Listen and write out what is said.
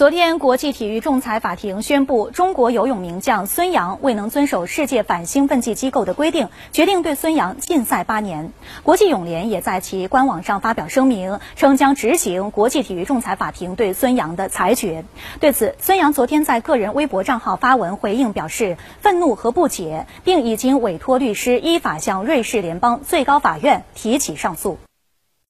昨天国际体育仲裁法庭宣布中国游泳名将孙杨未能遵守世界反兴奋剂机构的规定决定对孙杨禁赛八年。国际泳联也在其官网上发表声明称将执行国际体育仲裁法庭对孙杨的裁决。对此孙杨昨天在个人微博账号发文回应表示愤怒和不解并已经委托律师依法向瑞士联邦最高法院提起上诉。